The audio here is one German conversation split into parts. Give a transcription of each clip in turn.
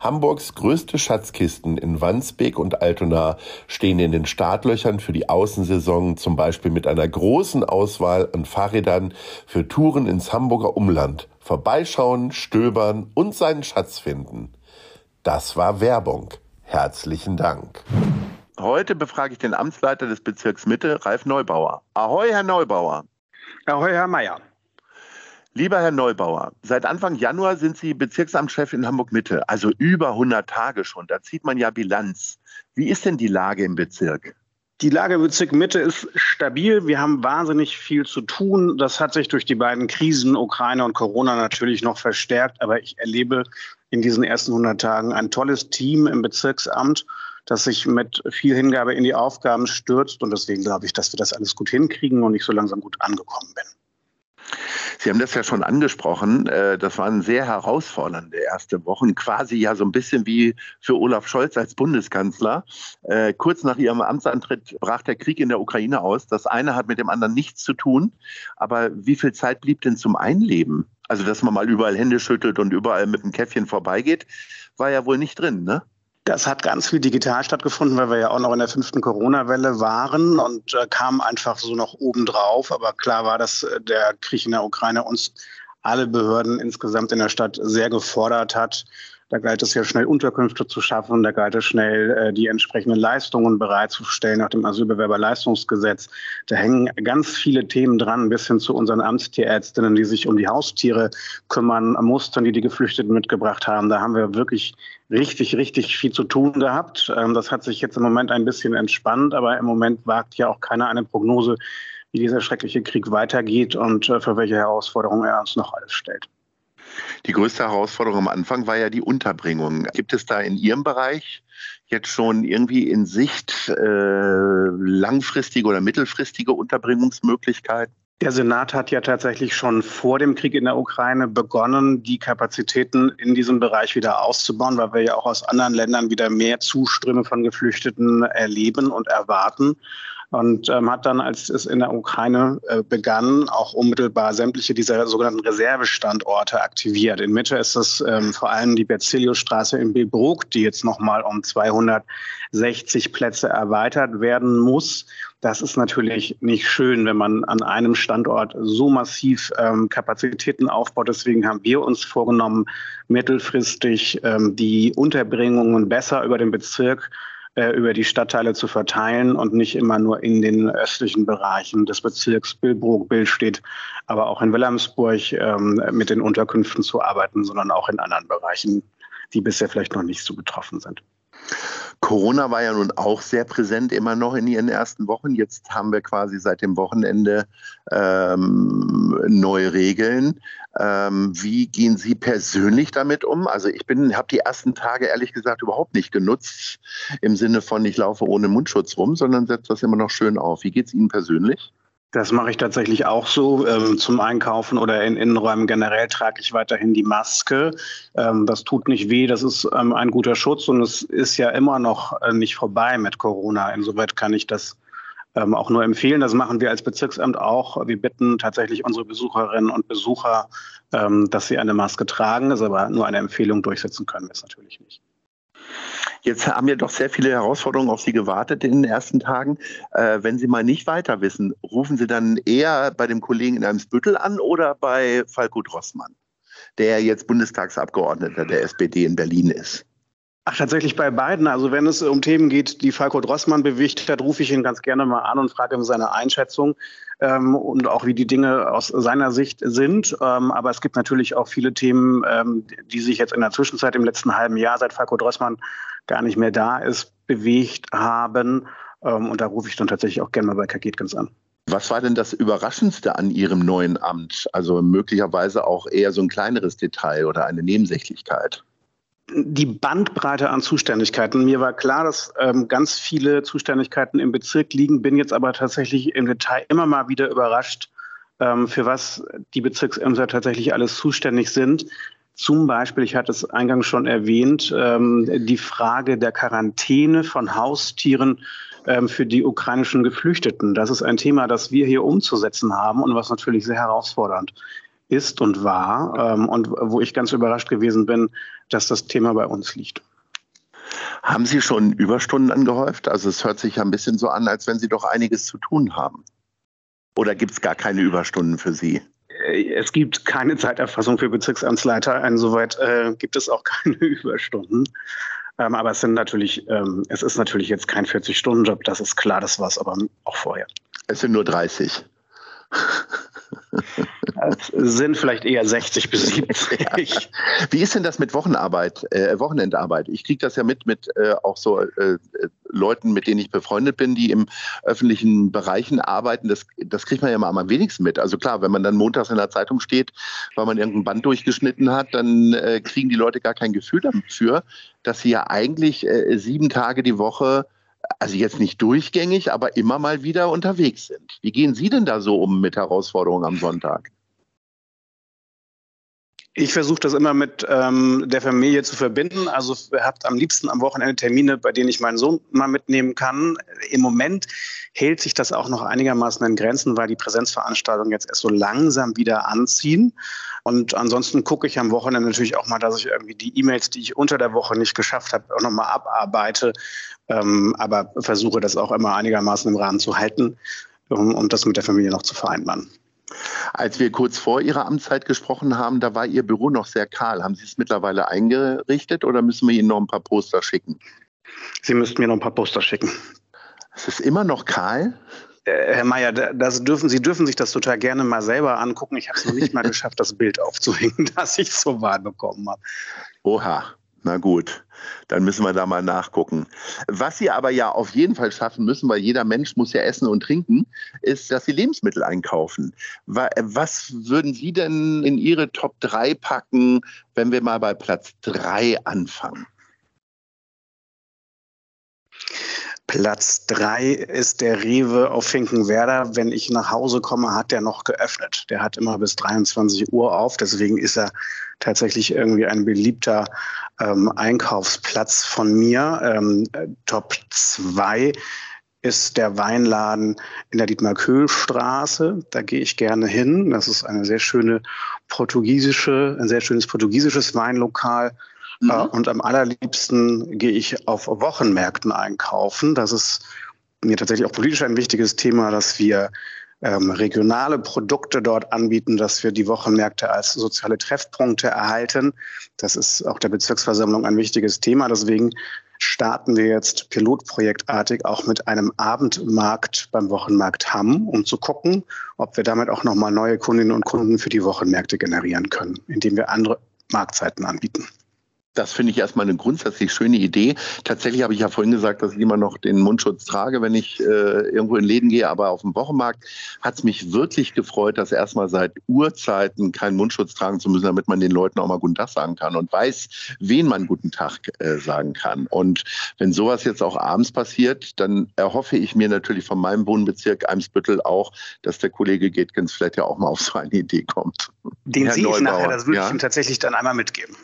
Hamburgs größte Schatzkisten in Wandsbek und Altona stehen in den Startlöchern für die Außensaison, zum Beispiel mit einer großen Auswahl an Fahrrädern für Touren ins Hamburger Umland. Vorbeischauen, stöbern und seinen Schatz finden. Das war Werbung. Herzlichen Dank. Heute befrage ich den Amtsleiter des Bezirks Mitte, Ralf Neubauer. Ahoi, Herr Neubauer. Ahoi, Herr Meier. Lieber Herr Neubauer, seit Anfang Januar sind Sie Bezirksamtschef in Hamburg-Mitte, also über 100 Tage schon. Da zieht man ja Bilanz. Wie ist denn die Lage im Bezirk? Die Lage im Bezirk Mitte ist stabil. Wir haben wahnsinnig viel zu tun. Das hat sich durch die beiden Krisen, Ukraine und Corona, natürlich noch verstärkt. Aber ich erlebe in diesen ersten 100 Tagen ein tolles Team im Bezirksamt, das sich mit viel Hingabe in die Aufgaben stürzt. Und deswegen glaube ich, dass wir das alles gut hinkriegen und ich so langsam gut angekommen bin. Sie haben das ja schon angesprochen. Äh, das waren sehr herausfordernde erste Wochen, quasi ja so ein bisschen wie für Olaf Scholz als Bundeskanzler. Äh, kurz nach Ihrem Amtsantritt brach der Krieg in der Ukraine aus. Das eine hat mit dem anderen nichts zu tun. Aber wie viel Zeit blieb denn zum Einleben? Also, dass man mal überall Hände schüttelt und überall mit dem Käffchen vorbeigeht, war ja wohl nicht drin, ne? Das hat ganz viel digital stattgefunden, weil wir ja auch noch in der fünften Corona-Welle waren und äh, kam einfach so noch obendrauf. Aber klar war, dass äh, der Krieg in der Ukraine uns alle Behörden insgesamt in der Stadt sehr gefordert hat, da galt es ja schnell Unterkünfte zu schaffen, da galt es schnell äh, die entsprechenden Leistungen bereitzustellen nach dem Asylbewerberleistungsgesetz. Da hängen ganz viele Themen dran, bis hin zu unseren Amtstierärztinnen, die sich um die Haustiere kümmern mussten, die die Geflüchteten mitgebracht haben. Da haben wir wirklich richtig, richtig viel zu tun gehabt. Ähm, das hat sich jetzt im Moment ein bisschen entspannt, aber im Moment wagt ja auch keiner eine Prognose, wie dieser schreckliche Krieg weitergeht und äh, für welche Herausforderungen er uns noch alles stellt. Die größte Herausforderung am Anfang war ja die Unterbringung. Gibt es da in Ihrem Bereich jetzt schon irgendwie in Sicht äh, langfristige oder mittelfristige Unterbringungsmöglichkeiten? Der Senat hat ja tatsächlich schon vor dem Krieg in der Ukraine begonnen, die Kapazitäten in diesem Bereich wieder auszubauen, weil wir ja auch aus anderen Ländern wieder mehr Zuströme von Geflüchteten erleben und erwarten und ähm, hat dann, als es in der Ukraine äh, begann, auch unmittelbar sämtliche dieser sogenannten Reservestandorte aktiviert. In Mitte ist es ähm, vor allem die Berzeliusstraße in Billbrook, die jetzt nochmal um 260 Plätze erweitert werden muss. Das ist natürlich nicht schön, wenn man an einem Standort so massiv ähm, Kapazitäten aufbaut. Deswegen haben wir uns vorgenommen, mittelfristig ähm, die Unterbringungen besser über den Bezirk äh, über die Stadtteile zu verteilen und nicht immer nur in den östlichen Bereichen des Bezirks Billbrook, Bill steht, aber auch in Wilhelmsburg ähm, mit den Unterkünften zu arbeiten, sondern auch in anderen Bereichen, die bisher vielleicht noch nicht so betroffen sind. Corona war ja nun auch sehr präsent immer noch in ihren ersten Wochen. Jetzt haben wir quasi seit dem Wochenende ähm, neue Regeln. Ähm, wie gehen Sie persönlich damit um? Also ich bin, habe die ersten Tage ehrlich gesagt überhaupt nicht genutzt im Sinne von ich laufe ohne Mundschutz rum, sondern setze das immer noch schön auf. Wie geht es Ihnen persönlich? Das mache ich tatsächlich auch so. Ähm, zum Einkaufen oder in Innenräumen generell trage ich weiterhin die Maske. Ähm, das tut nicht weh, das ist ähm, ein guter Schutz und es ist ja immer noch äh, nicht vorbei mit Corona. Insoweit kann ich das ähm, auch nur empfehlen. Das machen wir als Bezirksamt auch. Wir bitten tatsächlich unsere Besucherinnen und Besucher, ähm, dass sie eine Maske tragen. Das ist aber nur eine Empfehlung durchsetzen können wir es natürlich nicht. Jetzt haben ja doch sehr viele Herausforderungen auf Sie gewartet in den ersten Tagen. Äh, wenn Sie mal nicht weiter wissen, rufen Sie dann eher bei dem Kollegen in Eimsbüttel an oder bei Falco Drossmann, der jetzt Bundestagsabgeordneter der SPD in Berlin ist? Ach, tatsächlich bei beiden. Also wenn es um Themen geht, die Falco Drossmann bewegt hat, rufe ich ihn ganz gerne mal an und frage ihm seine Einschätzung ähm, und auch wie die Dinge aus seiner Sicht sind. Ähm, aber es gibt natürlich auch viele Themen, ähm, die sich jetzt in der Zwischenzeit im letzten halben Jahr, seit Falco Drossmann gar nicht mehr da ist, bewegt haben. Ähm, und da rufe ich dann tatsächlich auch gerne mal bei Kaketkens an. Was war denn das Überraschendste an Ihrem neuen Amt? Also möglicherweise auch eher so ein kleineres Detail oder eine Nebensächlichkeit? Die Bandbreite an Zuständigkeiten. Mir war klar, dass ähm, ganz viele Zuständigkeiten im Bezirk liegen, bin jetzt aber tatsächlich im Detail immer mal wieder überrascht, ähm, für was die Bezirksämter tatsächlich alles zuständig sind. Zum Beispiel, ich hatte es eingangs schon erwähnt, ähm, die Frage der Quarantäne von Haustieren ähm, für die ukrainischen Geflüchteten. Das ist ein Thema, das wir hier umzusetzen haben und was natürlich sehr herausfordernd ist und war ähm, und wo ich ganz überrascht gewesen bin, dass das Thema bei uns liegt. Haben Sie schon Überstunden angehäuft? Also es hört sich ja ein bisschen so an, als wenn Sie doch einiges zu tun haben. Oder gibt es gar keine Überstunden für Sie? Äh, es gibt keine Zeiterfassung für Bezirksamtsleiter. Insoweit äh, gibt es auch keine Überstunden. Ähm, aber es sind natürlich, ähm, es ist natürlich jetzt kein 40-Stunden-Job, das ist klar, das war es aber auch vorher. Es sind nur 30. Es sind vielleicht eher 60 bis 70. Wie ist denn das mit Wochenarbeit, äh, Wochenendarbeit? Ich kriege das ja mit mit äh, auch so äh, Leuten, mit denen ich befreundet bin, die im öffentlichen Bereichen arbeiten. Das, das kriegt man ja mal am wenigsten mit. Also klar, wenn man dann montags in der Zeitung steht, weil man irgendein Band durchgeschnitten hat, dann äh, kriegen die Leute gar kein Gefühl dafür, dass sie ja eigentlich äh, sieben Tage die Woche also jetzt nicht durchgängig, aber immer mal wieder unterwegs sind. Wie gehen Sie denn da so um mit Herausforderungen am Sonntag? Ich versuche das immer mit ähm, der Familie zu verbinden. Also habt am liebsten am Wochenende Termine, bei denen ich meinen Sohn mal mitnehmen kann. Im Moment hält sich das auch noch einigermaßen in Grenzen, weil die Präsenzveranstaltungen jetzt erst so langsam wieder anziehen. Und ansonsten gucke ich am Wochenende natürlich auch mal, dass ich irgendwie die E-Mails, die ich unter der Woche nicht geschafft habe, auch nochmal abarbeite. Ähm, aber versuche das auch immer einigermaßen im Rahmen zu halten, um, um das mit der Familie noch zu vereinbaren. Als wir kurz vor Ihrer Amtszeit gesprochen haben, da war Ihr Büro noch sehr kahl. Haben Sie es mittlerweile eingerichtet oder müssen wir Ihnen noch ein paar Poster schicken? Sie müssten mir noch ein paar Poster schicken. Es ist immer noch kahl? Äh, Herr Mayer, das dürfen, Sie dürfen sich das total gerne mal selber angucken. Ich habe es noch nicht mal geschafft, das Bild aufzuhängen, das ich zur Wahl bekommen habe. Oha. Na gut, dann müssen wir da mal nachgucken. Was Sie aber ja auf jeden Fall schaffen müssen, weil jeder Mensch muss ja essen und trinken, ist, dass Sie Lebensmittel einkaufen. Was würden Sie denn in Ihre Top 3 packen, wenn wir mal bei Platz 3 anfangen? Platz drei ist der Rewe auf Finkenwerder. Wenn ich nach Hause komme, hat der noch geöffnet. Der hat immer bis 23 Uhr auf. Deswegen ist er tatsächlich irgendwie ein beliebter ähm, Einkaufsplatz von mir. Ähm, Top zwei ist der Weinladen in der Dietmar-Köhl-Straße. Da gehe ich gerne hin. Das ist eine sehr schöne portugiesische, ein sehr schönes portugiesisches Weinlokal Mhm. Äh, und am allerliebsten gehe ich auf Wochenmärkten einkaufen. Das ist mir tatsächlich auch politisch ein wichtiges Thema, dass wir ähm, regionale Produkte dort anbieten, dass wir die Wochenmärkte als soziale Treffpunkte erhalten. Das ist auch der Bezirksversammlung ein wichtiges Thema. Deswegen starten wir jetzt pilotprojektartig auch mit einem Abendmarkt beim Wochenmarkt Hamm, um zu gucken, ob wir damit auch nochmal neue Kundinnen und Kunden für die Wochenmärkte generieren können, indem wir andere Marktzeiten anbieten. Das finde ich erstmal eine grundsätzlich schöne Idee. Tatsächlich habe ich ja vorhin gesagt, dass ich immer noch den Mundschutz trage, wenn ich äh, irgendwo in Läden gehe. Aber auf dem Wochenmarkt hat es mich wirklich gefreut, dass erstmal seit Urzeiten keinen Mundschutz tragen zu müssen, damit man den Leuten auch mal Guten Tag sagen kann und weiß, wen man Guten Tag äh, sagen kann. Und wenn sowas jetzt auch abends passiert, dann erhoffe ich mir natürlich von meinem Wohnbezirk Eimsbüttel auch, dass der Kollege Getkens vielleicht ja auch mal auf so eine Idee kommt. Den sehe ich nachher, das würde ja? ich ihm tatsächlich dann einmal mitgeben.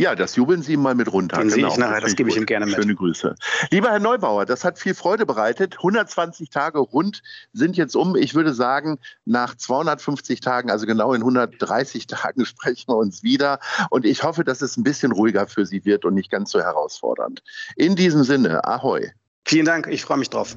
Ja, das jubeln Sie ihm mal mit runter. Den genau. sehe ich nachher, das, das gebe ich ihm gerne mit. Schöne Grüße. Lieber Herr Neubauer, das hat viel Freude bereitet. 120 Tage rund sind jetzt um. Ich würde sagen, nach 250 Tagen, also genau in 130 Tagen, sprechen wir uns wieder. Und ich hoffe, dass es ein bisschen ruhiger für Sie wird und nicht ganz so herausfordernd. In diesem Sinne, ahoi. Vielen Dank, ich freue mich drauf.